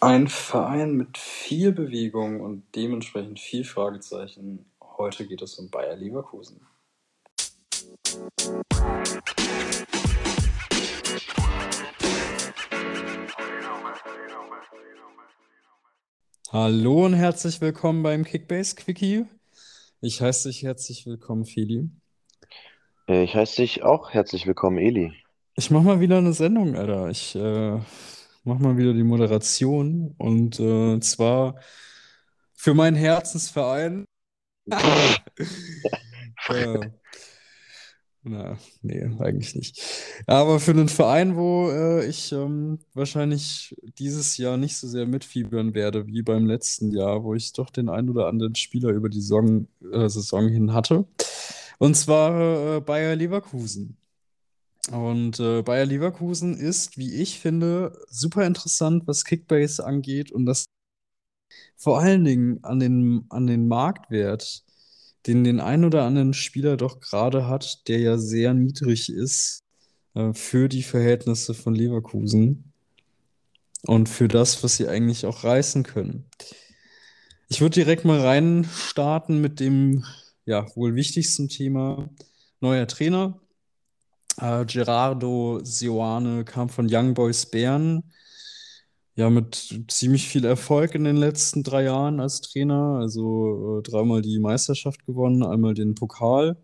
Ein Verein mit viel Bewegung und dementsprechend viel Fragezeichen. Heute geht es um Bayer Leverkusen. Hallo und herzlich willkommen beim Kickbase Quickie. Ich heiße dich herzlich willkommen, Feli. Äh, Ich heiße dich auch herzlich willkommen, Eli. Ich mach mal wieder eine Sendung, Alter. Ich äh, mach mal wieder die Moderation und äh, zwar für meinen Herzensverein. Ja. Na, nee, eigentlich nicht. Aber für einen Verein, wo äh, ich ähm, wahrscheinlich dieses Jahr nicht so sehr mitfiebern werde wie beim letzten Jahr, wo ich doch den ein oder anderen Spieler über die Saison, äh, Saison hin hatte. Und zwar äh, Bayer Leverkusen. Und äh, Bayer Leverkusen ist, wie ich finde, super interessant, was Kickbase angeht und das vor allen Dingen an den, an den Marktwert, den den ein oder anderen Spieler doch gerade hat, der ja sehr niedrig ist äh, für die Verhältnisse von Leverkusen und für das, was sie eigentlich auch reißen können. Ich würde direkt mal reinstarten mit dem ja, wohl wichtigsten Thema. Neuer Trainer. Äh, Gerardo Seoane kam von Young Boys Bern. Ja, mit ziemlich viel Erfolg in den letzten drei Jahren als Trainer. Also äh, dreimal die Meisterschaft gewonnen, einmal den Pokal,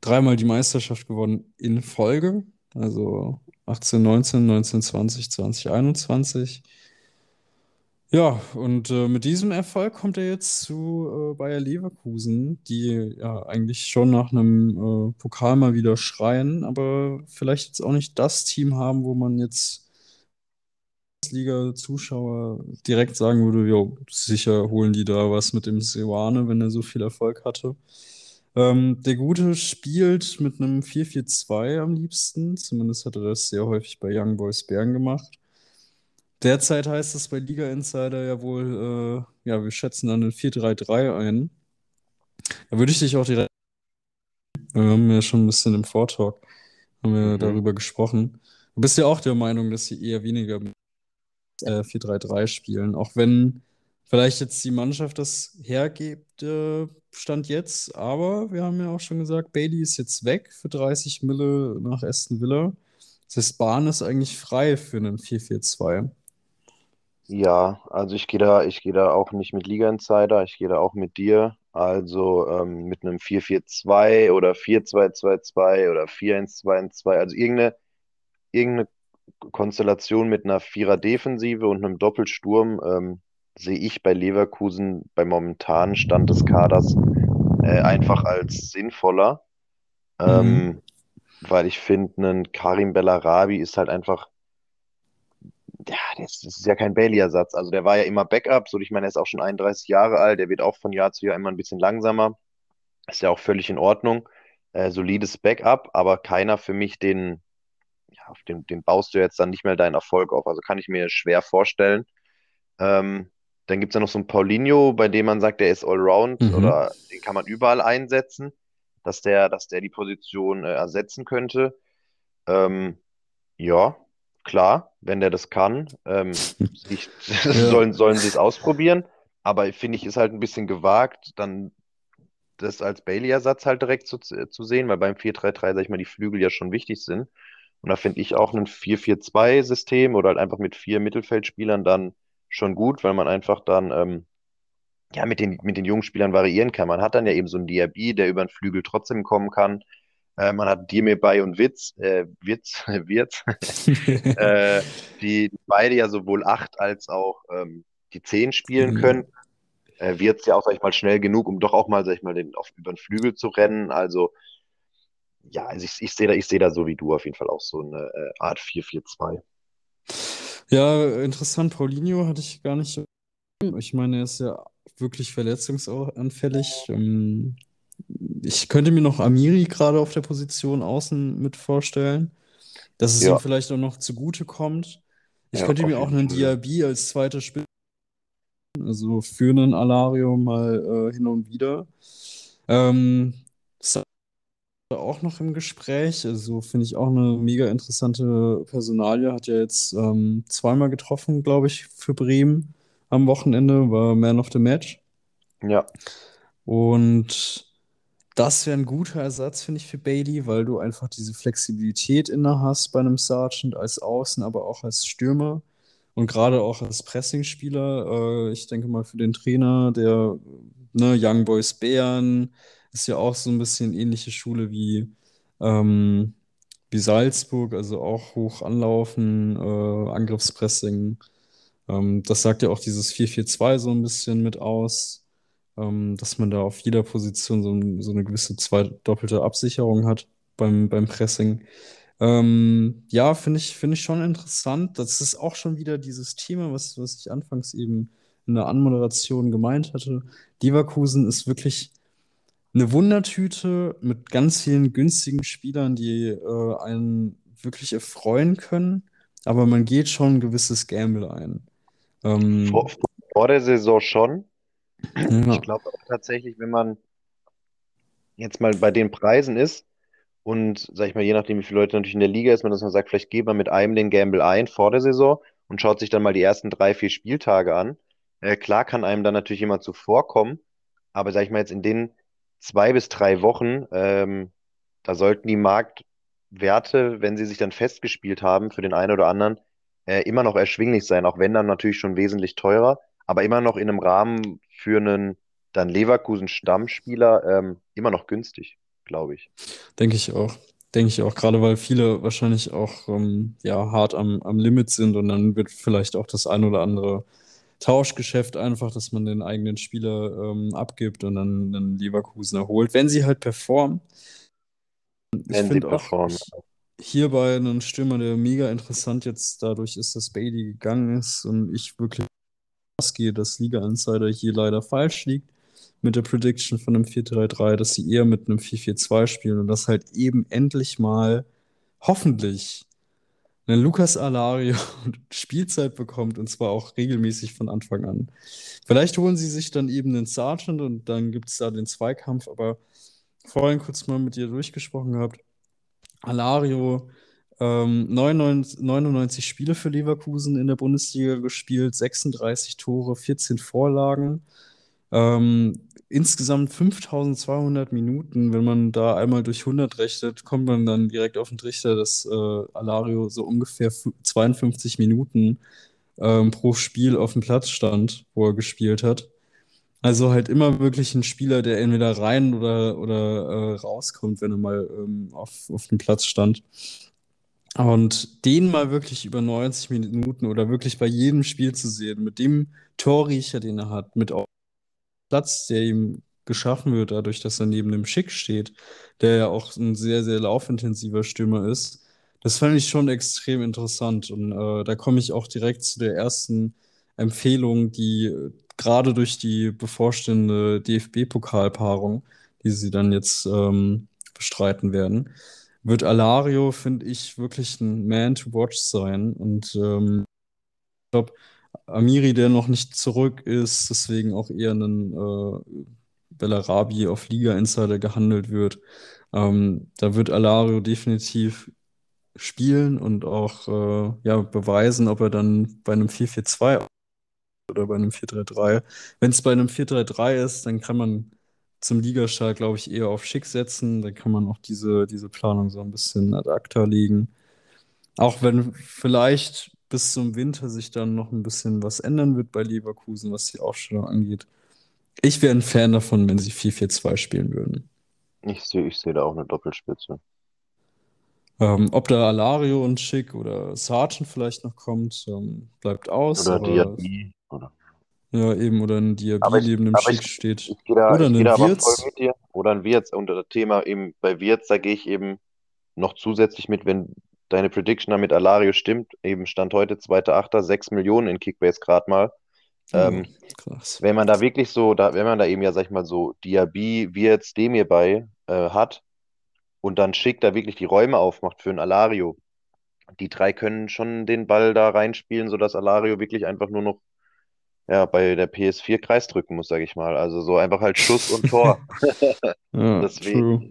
dreimal die Meisterschaft gewonnen in Folge. Also 18, 19, 19, 20, 2021. Ja, und äh, mit diesem Erfolg kommt er jetzt zu äh, Bayer Leverkusen, die ja eigentlich schon nach einem äh, Pokal mal wieder schreien, aber vielleicht jetzt auch nicht das Team haben, wo man jetzt Liga-Zuschauer direkt sagen würde, jo, sicher holen die da was mit dem Seoane, wenn er so viel Erfolg hatte. Ähm, der Gute spielt mit einem 4-4-2 am liebsten, zumindest hat er das sehr häufig bei Young Boys Bern gemacht. Derzeit heißt es bei Liga Insider ja wohl, äh, ja, wir schätzen dann ein 4-3-3 ein. Da würde ich dich auch direkt, wir haben ja schon ein bisschen im Vortalk, haben wir Mhm. darüber gesprochen. Du bist ja auch der Meinung, dass sie eher weniger äh, 4-3-3 spielen, auch wenn vielleicht jetzt die Mannschaft das hergibt, äh, Stand jetzt, aber wir haben ja auch schon gesagt, Bailey ist jetzt weg für 30 Mille nach Aston Villa. Das heißt, Bahn ist eigentlich frei für einen 4-4-2. Ja, also ich gehe da, ich gehe da auch nicht mit Liga Insider, ich gehe da auch mit dir. Also ähm, mit einem 4-4-2 oder 4-2-2-2 oder 4-1-2-1-2, also irgendeine, irgendeine Konstellation mit einer Vierer-Defensive und einem Doppelsturm ähm, sehe ich bei Leverkusen beim momentanen Stand des Kaders äh, einfach als sinnvoller, Mhm. ähm, weil ich finde, ein Karim Bellarabi ist halt einfach ja, das, das ist ja kein Bailey-Ersatz. Also der war ja immer Backup. So, ich meine, er ist auch schon 31 Jahre alt. Der wird auch von Jahr zu Jahr immer ein bisschen langsamer. Ist ja auch völlig in Ordnung. Äh, solides Backup, aber keiner für mich, den, ja, auf den, den baust du jetzt dann nicht mehr deinen Erfolg auf. Also kann ich mir schwer vorstellen. Ähm, dann gibt es ja noch so einen Paulinho, bei dem man sagt, der ist Allround Mhm. oder den kann man überall einsetzen, dass der, dass der die Position äh, ersetzen könnte. Ähm, ja, klar, wenn der das kann. Ähm, ich, Ja. sollen, sollen sie es ausprobieren. Aber finde ich, ist halt ein bisschen gewagt, dann das als Bailey-Ersatz halt direkt zu, zu sehen, weil beim 4-3-3, sag ich mal, die Flügel ja schon wichtig sind. Und da finde ich auch ein 4-4-2-System oder halt einfach mit vier Mittelfeldspielern dann schon gut, weil man einfach dann ähm, ja mit den, mit den jungen Spielern variieren kann. Man hat dann ja eben so einen Diaby, der über den Flügel trotzdem kommen kann. Äh, man hat Demirbay und Witz, äh, Witz, Wirtz, äh, die beide ja sowohl acht als auch ähm, die zehn spielen Mhm. können. Äh, Wirtz ja auch, sag ich mal, schnell genug, um doch auch mal, sag ich mal, den, auf, über den Flügel zu rennen. Also, ja, also ich, ich sehe da, ich sehe da so wie du auf jeden Fall auch so eine äh, Art 4-4-2. Ja, interessant. Paulinho hatte ich gar nicht. Ich meine, er ist ja wirklich verletzungsanfällig. Ähm, Ich könnte mir noch Amiri gerade auf der Position außen mit vorstellen, dass es ihm Ja, vielleicht auch noch zugute kommt. Ich ja, könnte mir auch einen. Diaby als zweiter Spitze, also für einen Alario mal äh, hin und wieder. Ähm, auch noch im Gespräch. Also finde ich auch eine mega interessante Personalie. Hat ja jetzt ähm, zweimal getroffen, glaube ich, für Bremen am Wochenende, war Man of the Match. Ja. Und das wäre ein guter Ersatz, finde ich, für Bailey, weil du einfach diese Flexibilität inne hast bei einem Sergeant als Außen, aber auch als Stürmer und gerade auch als Pressingspieler. Äh, ich denke mal für den Trainer, der ne, Young Boys Bären ist ja auch so ein bisschen ähnliche Schule wie, ähm, wie Salzburg, also auch hoch anlaufen, äh, Angriffspressing. Ähm, das sagt ja auch dieses 4-4-2 so ein bisschen mit aus, ähm, dass man da auf jeder Position so, so eine gewisse zweidoppelte Absicherung hat beim, beim Pressing. Ähm, ja, finde ich, finde ich schon interessant. Das ist auch schon wieder dieses Thema, was, was ich anfangs eben in der Anmoderation gemeint hatte. Leverkusen ist wirklich eine Wundertüte mit ganz vielen günstigen Spielern, die äh, einen wirklich erfreuen können, aber man geht schon ein gewisses Gamble ein. Ähm, Vor, vor der Saison schon. Ja, Ich glaube auch tatsächlich, wenn man jetzt mal bei den Preisen ist und, sag ich mal, je nachdem, wie viele Leute natürlich in der Liga ist, man, dass man sagt, vielleicht geht man mit einem den Gamble ein vor der Saison und schaut sich dann mal die ersten drei, vier Spieltage an. Äh, klar kann einem dann natürlich jemand zuvorkommen, aber sag ich mal jetzt in den zwei bis drei Wochen, ähm, da sollten die Marktwerte, wenn sie sich dann festgespielt haben für den einen oder anderen, äh, immer noch erschwinglich sein, auch wenn dann natürlich schon wesentlich teurer, aber immer noch in einem Rahmen für einen dann Leverkusen-Stammspieler ähm, immer noch günstig, glaube ich. denke ich auch. Denke ich auch, gerade weil viele wahrscheinlich auch ähm, ja, hart am, am Limit sind und dann wird vielleicht auch das ein oder andere Tauschgeschäft einfach, dass man den eigenen Spieler ähm, abgibt und dann einen Leverkusen erholt, wenn sie halt performen. Ich Wenn sie auch performen. ich, hierbei einen Stürmer, der mega interessant jetzt dadurch ist, dass Bailey gegangen ist und ich wirklich ausgehe, dass Liga Insider hier leider falsch liegt mit der Prediction von einem 4-3-3, dass sie eher mit einem 4-4-2 spielen und dass halt eben endlich mal hoffentlich ein Lucas Alario Spielzeit bekommt und zwar auch regelmäßig von Anfang an. Vielleicht holen sie sich dann eben einen Sergeant und dann gibt es da den Zweikampf, aber vorhin kurz mal mit dir durchgesprochen gehabt. Alario, ähm, 99, 99 Spiele für Leverkusen in der Bundesliga gespielt, 36 Tore, 14 Vorlagen. Ähm, insgesamt 5200 Minuten. Wenn man da einmal durch 100 rechnet, kommt man dann direkt auf den Trichter, dass äh, Alario so ungefähr 52 Minuten ähm, pro Spiel auf dem Platz stand, wo er gespielt hat. Also halt immer wirklich ein Spieler, der entweder rein oder, oder äh, rauskommt, wenn er mal ähm, auf, auf dem Platz stand. Und den mal wirklich über 90 Minuten oder wirklich bei jedem Spiel zu sehen, mit dem Torriecher, den er hat, mit auch Platz, der ihm geschaffen wird, dadurch, dass er neben dem Schick steht, der ja auch ein sehr, sehr laufintensiver Stürmer ist. Das fand ich schon extrem interessant. Und äh, da komme ich auch direkt zu der ersten Empfehlung, die äh, gerade durch die bevorstehende DFB-Pokalpaarung, die sie dann jetzt ähm, bestreiten werden, wird Alario, finde ich, wirklich ein Man to watch sein. Und ähm, ich glaube, Amiri, der noch nicht zurück ist, deswegen auch eher ein äh, Bellarabi auf Liga Insider gehandelt wird. Ähm, da wird Alario definitiv spielen und auch äh, ja, beweisen, ob er dann bei einem 4-4-2 oder bei einem 4-3-3. Wenn es bei einem 4-3-3 ist, dann kann man zum Ligastart, glaube ich, eher auf Schick setzen. Dann kann man auch diese, diese Planung so ein bisschen ad acta legen. Auch wenn vielleicht bis zum Winter sich dann noch ein bisschen was ändern wird bei Leverkusen, was die Aufstellung angeht. Ich wäre ein Fan davon, wenn sie 4-4-2 spielen würden. Ich sehe ich seh da auch eine Doppelspitze. Ähm, ob da Alario und Schick oder Sargent vielleicht noch kommt, ähm, bleibt aus. Oder Diaby. Ja, eben, oder ein Diaby neben dem Schick ich, steht. ich da, Oder voll Wirtz. Oder ein Wirtz. Und das Thema eben bei Wirtz, da gehe ich eben noch zusätzlich mit, wenn deine Prediction da mit Alario stimmt, eben Stand heute 2.8., 6 Millionen in Kickbase gerade mal. Oh, Ähm, krass. wenn man da wirklich so, da, wenn man da eben ja, sag ich mal, so Diaby, Wirtz, Demir bei äh, hat und dann Schick da wirklich die Räume aufmacht für ein Alario, die drei können schon den Ball da reinspielen, sodass Alario wirklich einfach nur noch ja, bei der PS4 Kreis drücken muss, sage ich mal. Also so einfach halt Schuss und Tor. Ja, Deswegen, true.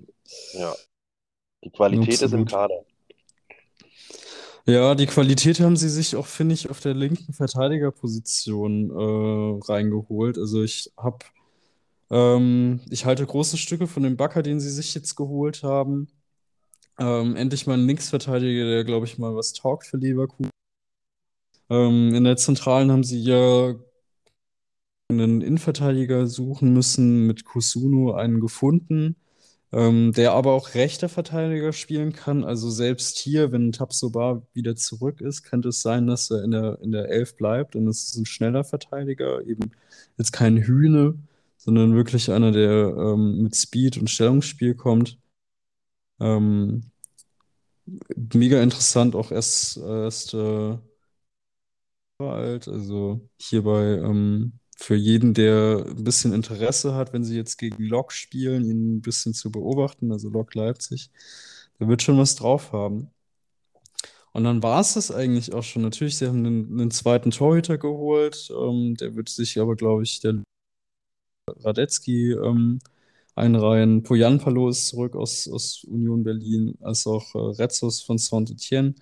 ja. Die Qualität ist im Absolut. Kader. Ja, die Qualität haben sie sich auch, finde ich, auf der linken Verteidigerposition äh, reingeholt. Also ich habe, ähm, ich halte große Stücke von dem Backer, den sie sich jetzt geholt haben. Ähm, endlich mal ein Linksverteidiger, der, glaube ich, mal was taugt für Leverkusen. Ähm, in der Zentralen haben sie ja einen Innenverteidiger suchen müssen, mit Kusunu einen gefunden, ähm, der aber auch rechter Verteidiger spielen kann. Also selbst hier, wenn Tabsoba wieder zurück ist, könnte es sein, dass er in der, in der Elf bleibt und es ist ein schneller Verteidiger, eben jetzt kein Hühne, sondern wirklich einer, der ähm, mit Speed und Stellungsspiel kommt. Ähm, mega interessant, auch erst, erst äh, alt. Also hierbei ähm, für jeden, der ein bisschen Interesse hat, wenn sie jetzt gegen Lok spielen, ihn ein bisschen zu beobachten, also Lok Leipzig, der wird schon was drauf haben. Und dann war es das eigentlich auch schon. Natürlich, sie haben einen, einen zweiten Torhüter geholt. Ähm, der wird sich aber, glaube ich, der Radetzky ähm, einreihen. Poyanpalo ist zurück aus, aus Union Berlin, als auch äh, Retzos von Saint-Etienne.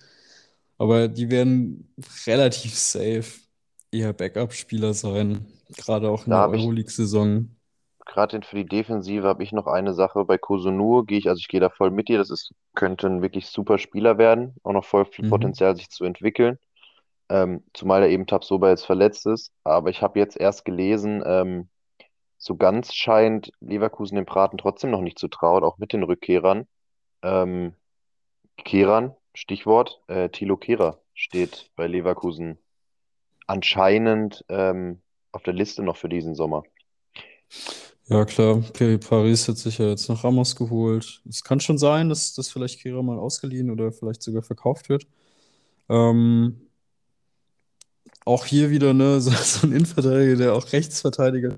Aber die werden relativ safe eher Backup-Spieler sein, gerade auch in Da der Euroleague-Saison. gerade für die Defensive habe ich noch eine Sache. Bei Kusunu gehe ich, also ich gehe da voll mit dir. Das ist, könnte ein wirklich super Spieler werden. Auch noch voll viel Mhm. Potenzial, sich zu entwickeln. Ähm, zumal er eben Tabsoba jetzt verletzt ist. Aber ich habe jetzt erst gelesen, ähm, so ganz scheint Leverkusen dem Braten trotzdem noch nicht zu trauen, auch mit den Rückkehrern. Ähm, Keran, Stichwort, äh, Thilo Kehrer steht bei Leverkusen anscheinend ähm, auf der Liste noch für diesen Sommer. Ja, klar. Paris hat sich ja jetzt noch Ramos geholt. Es kann schon sein, dass, dass vielleicht Kehrer mal ausgeliehen oder vielleicht sogar verkauft wird. Ähm, auch hier wieder, ne, so, so ein Innenverteidiger, der auch Rechtsverteidiger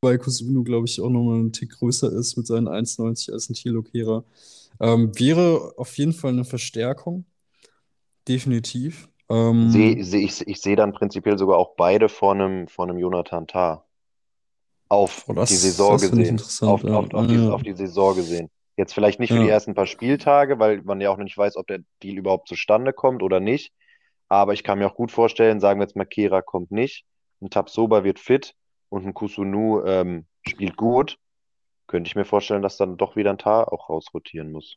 bei Kusunu, glaube ich, auch nochmal einen Tick größer ist mit seinen 1,90 als ein Thilo. Ähm, wäre auf jeden Fall eine Verstärkung, definitiv. Seh, Ähm, seh, ich, ich sehe dann prinzipiell sogar auch beide vor einem, vor einem Jonathan Tah. Auf die das, Saison finde ich gesehen. Auf, Ja, auf, auf die, ja, auf die Saison gesehen. Jetzt vielleicht nicht für die ja. ersten paar Spieltage, weil man ja auch noch nicht weiß, ob der Deal überhaupt zustande kommt oder nicht. Aber ich kann mir auch gut vorstellen, sagen wir jetzt mal, Kehra kommt nicht, ein Tapsoba wird fit und ein Kusunu ähm, spielt gut. Könnte ich mir vorstellen, dass dann doch wieder ein Tar auch rausrotieren muss.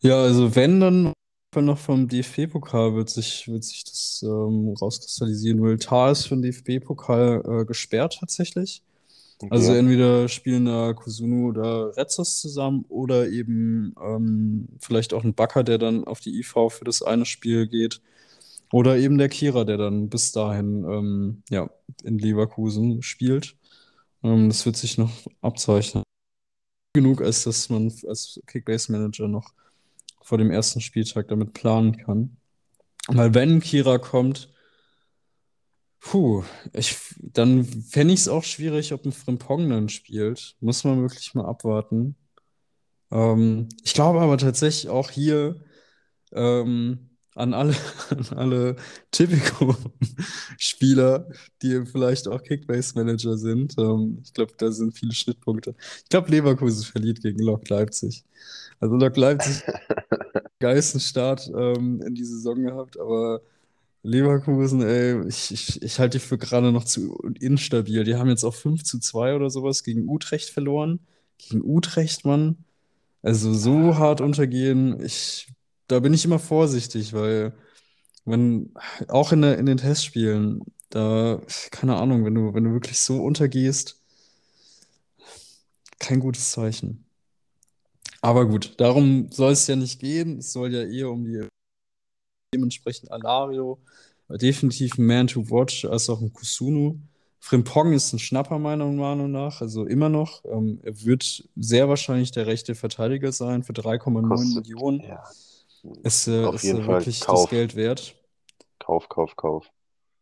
Ja, also wenn, dann noch vom DFB-Pokal wird sich, wird sich das ähm, rauskristallisieren, weil Tar ist für den DFB-Pokal äh, gesperrt tatsächlich. Also Okay. entweder spielen da Kusunu oder Retzos zusammen oder eben ähm, vielleicht auch ein Bakker, der dann auf die IV für das eine Spiel geht. Oder eben der Kira, der dann bis dahin ähm, ja, in Leverkusen spielt. Ähm, das wird sich noch abzeichnen. Genug, als dass man als Kickbase-Manager noch vor dem ersten Spieltag damit planen kann. Weil wenn Kira kommt, puh, ich, dann fände ich es auch schwierig, ob ein Frimpong dann spielt. Muss man wirklich mal abwarten. Ähm, ich glaube aber tatsächlich auch hier ähm, an alle, an alle Tipico-Spieler, die vielleicht auch Kickbase-Manager sind. Ähm, ich glaube, da sind viele Schnittpunkte. Ich glaube, Leverkusen verliert gegen Lok Leipzig. Also Lok Leipzig geilsten Start ähm, in die Saison gehabt, aber Leverkusen, ey, ich, ich, ich halte die für gerade noch zu instabil. Die haben jetzt auch 5 zu 2 oder sowas gegen Utrecht verloren. Gegen Utrecht, Mann. Also so hart untergehen, ich, da bin ich immer vorsichtig, weil wenn, auch in der, in den Testspielen, da, keine Ahnung, wenn du, wenn du wirklich so untergehst, kein gutes Zeichen. Aber gut, darum soll es ja nicht gehen. Es soll ja eher um die dementsprechend Alario, definitiv ein Man to watch, als auch ein Kusunu. Frimpong ist ein Schnapper meiner Meinung nach, also immer noch. Ähm, er wird sehr wahrscheinlich der rechte Verteidiger sein für 3,9 Kostet, Millionen. ja, Ist, äh, auf ist jeden Fall wirklich das Kauf, Geld wert? Kauf, Kauf, Kauf.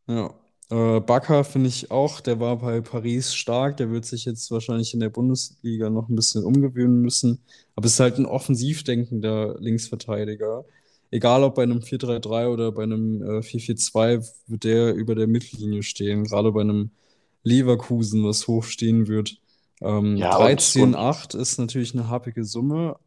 Ja. Äh, Bakker finde ich auch, der war bei Paris stark, der wird sich jetzt wahrscheinlich in der Bundesliga noch ein bisschen umgewöhnen müssen. Aber es ist halt ein offensiv denkender Linksverteidiger. Egal ob bei einem 4-3-3 oder bei einem äh, 4-4-2, wird der über der Mittellinie stehen. Gerade bei einem Leverkusen, was hoch stehen wird. Ähm, Ja, und, und 13,8 ist natürlich eine happige Summe,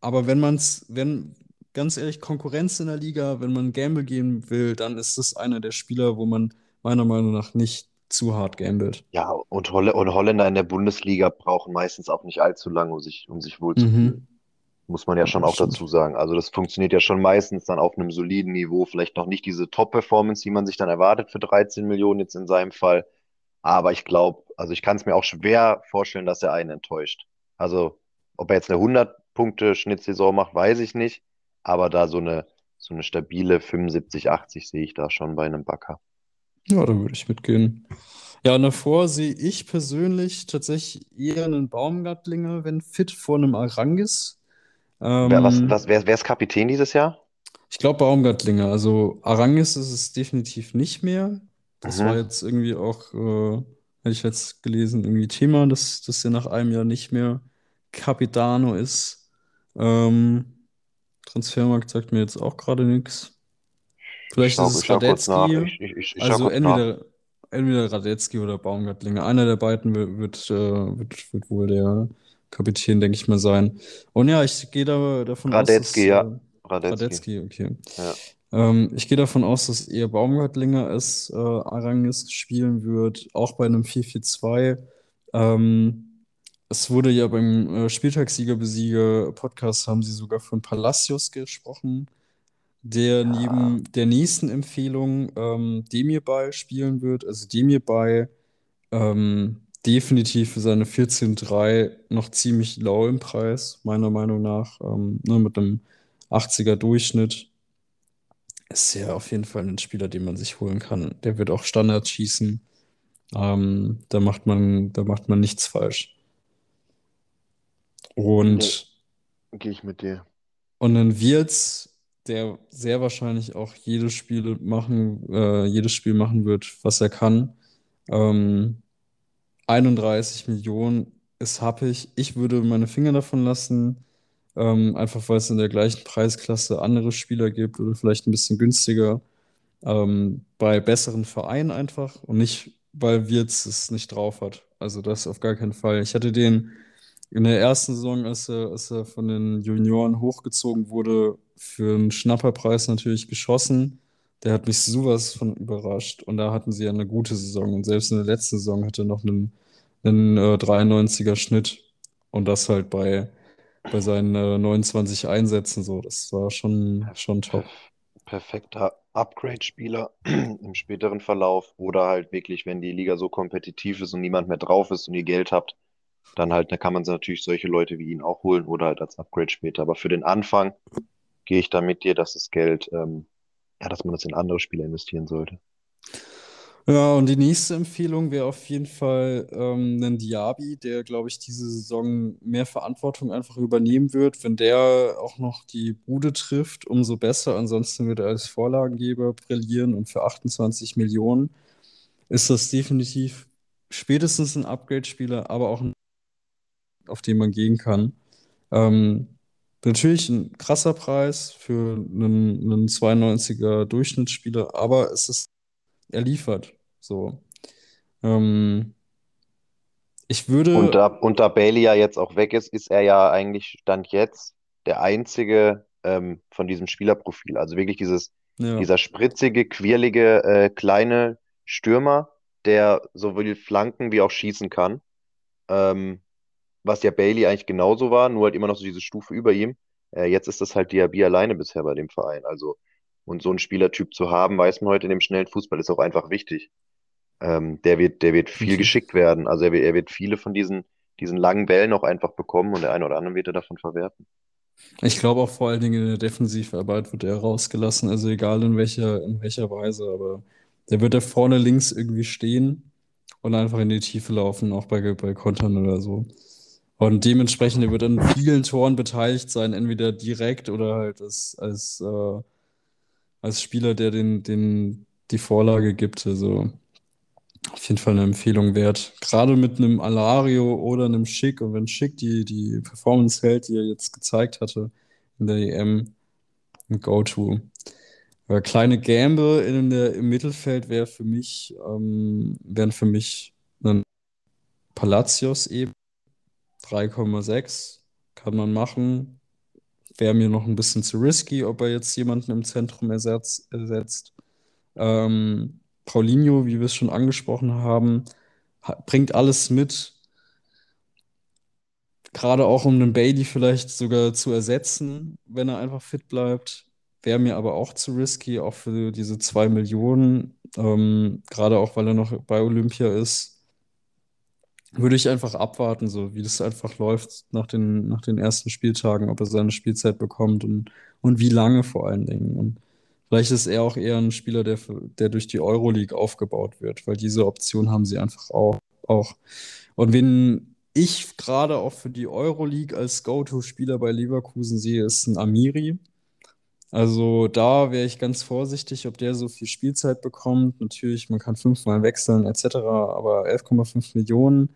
aber wenn man es, wenn, ganz ehrlich, Konkurrenz in der Liga, wenn man Gamble gehen will, dann ist das einer der Spieler, wo man meiner Meinung nach nicht zu hart gambelt. Ja, und, Holl und Holländer in der Bundesliga brauchen meistens auch nicht allzu lange, um sich, um sich wohlzufühlen. Mhm. Muss man ja schon auch dazu sagen. Also das funktioniert ja schon meistens dann auf einem soliden Niveau. Vielleicht noch nicht diese Top-Performance, die man sich dann erwartet für 13 Millionen jetzt in seinem Fall. Aber ich glaube, also ich kann es mir auch schwer vorstellen, dass er einen enttäuscht. Also ob er jetzt eine 100-Punkte-Schnittsaison macht, weiß ich nicht. Aber da so eine, so eine stabile 75, 80 sehe ich da schon bei einem Bakker. Ja, da würde ich mitgehen. Ja, und davor sehe ich persönlich tatsächlich eher einen Baumgartlinger, wenn fit, vor einem Arangis. Wer, was, Ähm, was, wer, wer ist Kapitän dieses Jahr? ich glaube Baumgartlinger. Also Arangis ist es definitiv nicht mehr. Das war Mhm. jetzt irgendwie auch, äh, hätte ich jetzt gelesen, irgendwie Thema, dass, dass er nach einem Jahr nicht mehr Capitano ist. Ähm, Transfermarkt sagt mir jetzt auch gerade nichts. Ich Vielleicht ist schau, ich es. Radetzky. Ich, ich, ich, Also entweder, entweder Radetzky oder Baumgartlinger. Einer der beiden wird, wird, äh, wird, wird wohl der Kapitän, denke ich mal, sein. Und ja, ich gehe da davon aus, dass Radetzky, ja. äh, Radetzky. Radetzky, okay. Ja. Ähm, ich gehe davon aus, dass eher Baumgartlinger es äh, Arangis spielen wird, auch bei einem 4-4-2. Ähm, es wurde ja beim äh, Spieltagssieger-Besieger-Podcast haben sie sogar von Palacios gesprochen, der Ja. neben der nächsten Empfehlung ähm, Demirbay spielen wird. Also Demirbay ähm, definitiv für seine 14,3 noch ziemlich lau im Preis, meiner Meinung nach. Ähm, ne, mit einem 80er Durchschnitt ist er auf jeden Fall ein Spieler, den man sich holen kann. Der wird auch Standards schießen. Ähm, da macht man, da macht man nichts falsch. Nee, Und, gehe ich mit dir. und dann Wirtz, der sehr wahrscheinlich auch jedes Spiel machen, äh, jedes Spiel machen wird, was er kann. Ähm, 31 Millionen ist happig. Ich würde meine Finger davon lassen, ähm, einfach weil es in der gleichen Preisklasse andere Spieler gibt oder vielleicht ein bisschen günstiger. Ähm, bei besseren Vereinen einfach und nicht, weil Wirtz es nicht drauf hat. Also das auf gar keinen Fall. Ich hatte den in der ersten Saison, als er, als er von den Junioren hochgezogen wurde, für einen Schnapperpreis natürlich geschossen. Der hat mich sowas von überrascht. Und da hatten sie ja eine gute Saison. Und selbst in der letzten Saison hatte er noch einen, einen äh, 93er Schnitt. Und das halt bei, bei seinen äh, 29 Einsätzen so. Das war schon, schon top. perf perfekter Upgrade-Spieler im späteren Verlauf. Oder halt wirklich, wenn die Liga so kompetitiv ist und niemand mehr drauf ist und ihr Geld habt, dann halt, da kann man natürlich solche Leute wie ihn auch holen oder halt als Upgrade später. Aber für den Anfang gehe ich da mit dir, dass das Geld, ähm, ja, dass man das in andere Spieler investieren sollte. Ja, und die nächste Empfehlung wäre auf jeden Fall ähm, ein Diaby, der, glaube ich, diese Saison mehr Verantwortung einfach übernehmen wird. Wenn der auch noch die Bude trifft, umso besser. Ansonsten wird er als Vorlagengeber brillieren und für 28 Millionen ist das definitiv spätestens ein Upgrade-Spieler, aber auch ein, auf den man gehen kann. Ähm, natürlich ein krasser Preis für einen, einen 92er Durchschnittsspieler, aber es ist, er liefert. So. Ähm, ich Und würde, da, und da Bailey ja jetzt auch weg ist, ist er ja eigentlich Stand jetzt der einzige ähm, von diesem Spielerprofil. Also wirklich dieses, ja, dieser spritzige, quirlige, äh, kleine Stürmer, der sowohl flanken wie auch schießen kann. Ähm, was ja Bailey eigentlich genauso war, nur halt immer noch so diese Stufe über ihm. Äh, jetzt ist das halt Diaby alleine bisher bei dem Verein. Also, und so einen Spielertyp zu haben, weiß man heute in dem schnellen Fußball, ist auch einfach wichtig. Ähm, der wird, der wird viel geschickt werden. Also er wird, er wird viele von diesen, diesen langen Bällen auch einfach bekommen und der eine oder andere wird er davon verwerten. Ich glaube auch vor allen Dingen in der Defensivarbeit wird er rausgelassen, also egal in welcher, in welcher Weise, aber der wird da vorne links irgendwie stehen und einfach in die Tiefe laufen, auch bei, bei Kontern oder so. Und dementsprechend, er wird an vielen Toren beteiligt sein, entweder direkt oder halt als, als, äh, als Spieler, der den, den, die Vorlage gibt. Also auf jeden Fall eine Empfehlung wert. Gerade mit einem Alario oder einem Schick und wenn Schick die, die Performance hält, die er jetzt gezeigt hatte in der EM, ein Go-To. Aber kleine Gamble in der, im Mittelfeld wäre für mich, ähm, wären für mich ein Palacios eben 3,6 kann man machen. wäre mir noch ein bisschen zu risky, ob er jetzt jemanden im Zentrum ersetzt. ersetzt. Ähm, Paulinho, wie wir es schon angesprochen haben, bringt alles mit. Gerade auch um einen Bailey vielleicht sogar zu ersetzen, wenn er einfach fit bleibt. Wäre mir aber auch zu risky, auch für diese zwei Millionen. Ähm, gerade auch, weil er noch bei Olympia ist würde ich einfach abwarten, so wie das einfach läuft nach den, nach den ersten Spieltagen, ob er seine Spielzeit bekommt und, und wie lange vor allen Dingen. Und vielleicht ist er auch eher ein Spieler, der, der durch die Euroleague aufgebaut wird, weil diese Option haben sie einfach auch. auch. Und wen ich gerade auch für die Euroleague als Go-To-Spieler bei Leverkusen sehe, ist ein Amiri. Also da wäre ich ganz vorsichtig, ob der so viel Spielzeit bekommt. Natürlich, man kann fünfmal wechseln etc., aber 11,5 Millionen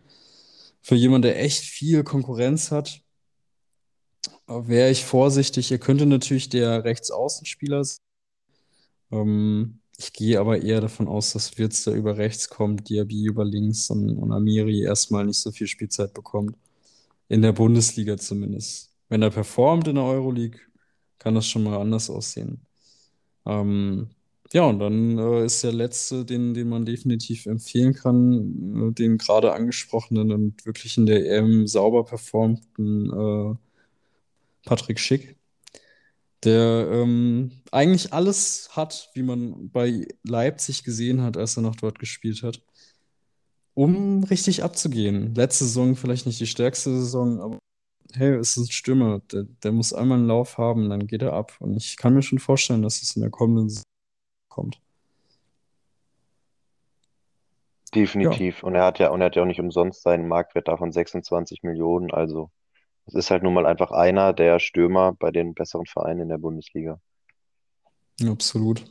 für jemanden, der echt viel Konkurrenz hat, wäre ich vorsichtig. Er könnte natürlich der Rechtsaußenspieler sein. Ähm, ich gehe aber eher davon aus, dass Wirtz da über rechts kommt, Diaby über links und, und Amiri erstmal nicht so viel Spielzeit bekommt. In der Bundesliga zumindest. Wenn er performt in der Euroleague, kann das schon mal anders aussehen. Ähm, ja, und dann äh, ist der letzte, den, den man definitiv empfehlen kann, äh, den gerade angesprochenen und wirklich in der EM sauber performten äh, Patrick Schick, der ähm, eigentlich alles hat, wie man bei Leipzig gesehen hat, als er noch dort gespielt hat, um richtig abzugehen. Letzte Saison vielleicht nicht die stärkste Saison, aber hey, es ist ein Stürmer, der, der muss einmal einen Lauf haben, dann geht er ab. Und ich kann mir schon vorstellen, dass es in der kommenden Saison kommt. Definitiv. Und er hat ja, und er hat ja auch nicht umsonst seinen Marktwert da von 26 Millionen. Also es ist halt nun mal einfach einer der Stürmer bei den besseren Vereinen in der Bundesliga. Ja, absolut.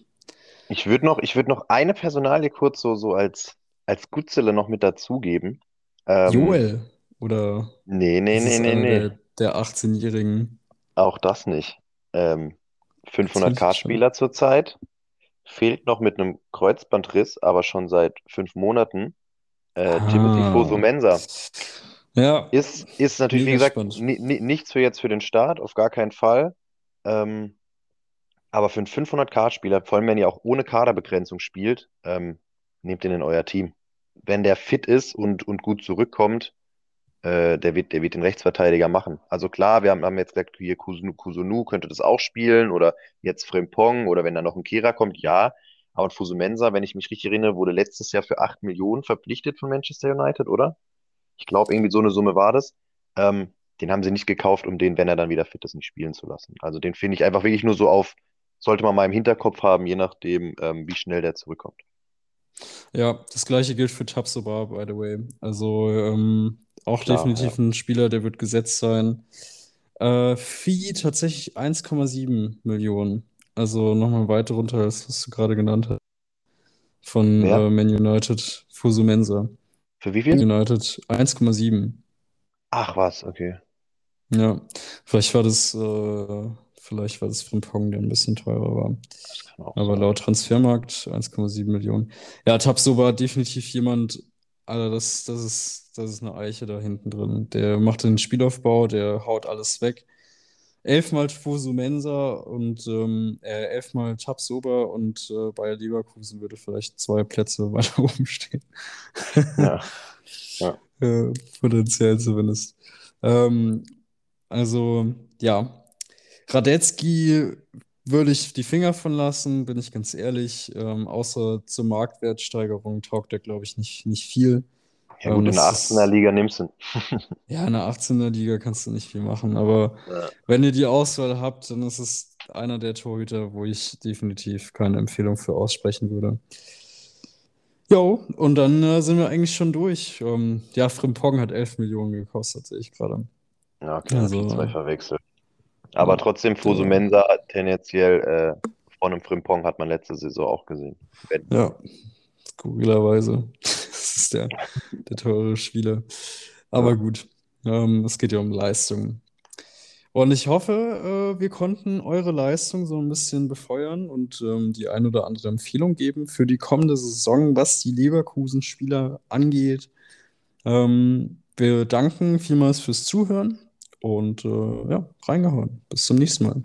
Ich würde noch, ich würd noch eine Personalie kurz so, so als, als Gutzele noch mit dazugeben. Ähm, Joel oder nee, nee, nee, nee, nee. der, der 18-Jährigen? Auch das nicht. Ähm, Erzähl ich schon. 500k-Spieler zurzeit. Fehlt noch mit einem Kreuzbandriss, aber schon seit fünf Monaten. Äh, Timothy Ah, Fosu-Mensah. ja, Ist, ist natürlich, wie gesagt, nichts für jetzt für den Start, auf gar keinen Fall. Ähm, aber für einen 500k-Spieler, vor allem wenn ihr auch ohne Kaderbegrenzung spielt, ähm, nehmt den in euer Team. Wenn der fit ist und, und gut zurückkommt, äh, der wird, der wird den Rechtsverteidiger machen. Also klar, wir haben, haben jetzt gesagt, hier Kusunu, Kusunu könnte das auch spielen oder jetzt Frimpong oder wenn da noch ein Kehrer kommt, ja. Aber ein Fosu-Mensah, wenn ich mich richtig erinnere, wurde letztes Jahr für 8 Millionen verpflichtet von Manchester United, oder? Ich glaube, irgendwie so eine Summe war das. Ähm, den haben sie nicht gekauft, um den, wenn er dann wieder fit ist, nicht spielen zu lassen. Also den finde ich einfach wirklich nur so auf, sollte man mal im Hinterkopf haben, je nachdem, ähm, wie schnell der zurückkommt. Ja, das gleiche gilt für Tabsoba, by the way. Also ähm, auch Klar, ja. definitiv ein Spieler, der wird gesetzt sein. Äh, Fee tatsächlich 1,7 Millionen. Also nochmal weit runter, als was du gerade genannt hast. Von Wer? äh, Man United, Fosu Mensah. Für wie Man viel? United 1,7. Ach was, okay. Ja, vielleicht war das, äh, vielleicht war das Frimpong, der ein bisschen teurer war. Aber sein. laut Transfermarkt 1,7 Millionen. Ja, Tabsoba definitiv jemand, Alter, das, das ist, das ist eine Eiche da hinten drin. Der macht den Spielaufbau, der haut alles weg. Elfmal Fosu Mensah und ähm, äh, elfmal Tabsoba und äh, Bayer Leverkusen würde vielleicht zwei Plätze weiter oben stehen. Ja, ja. Äh, potenziell zumindest. Ähm, also, ja, Radetzky würde ich die Finger von lassen, bin ich ganz ehrlich. Ähm, außer zur Marktwertsteigerung taugt der, glaube ich, nicht, nicht viel. Ja gut, Ähm, in der das 18er ist, Liga nimmst du. ja, in der 18er Liga kannst du nicht viel machen, aber Ja. wenn ihr die Auswahl habt, dann ist es einer der Torhüter, wo ich definitiv keine Empfehlung für aussprechen würde. Jo, und dann äh, sind wir eigentlich schon durch. Ähm, ja, Frimpong hat 11 Millionen gekostet, sehe ich gerade. Ja, okay, die zwei Also, verwechselt. Aber trotzdem, der, Fosu-Mensah tendenziell äh, von einem Frimpong hat man letzte Saison auch gesehen. Wenn, ja, skurrilerweise. Das ist der, der teure Spieler. Aber ja. gut, ähm, es geht ja um Leistung. Und ich hoffe, äh, wir konnten eure Leistung so ein bisschen befeuern und ähm, die ein oder andere Empfehlung geben für die kommende Saison, was die Leverkusen-Spieler angeht. Ähm, wir danken vielmals fürs Zuhören und äh, ja, reingehauen. Bis zum nächsten Mal.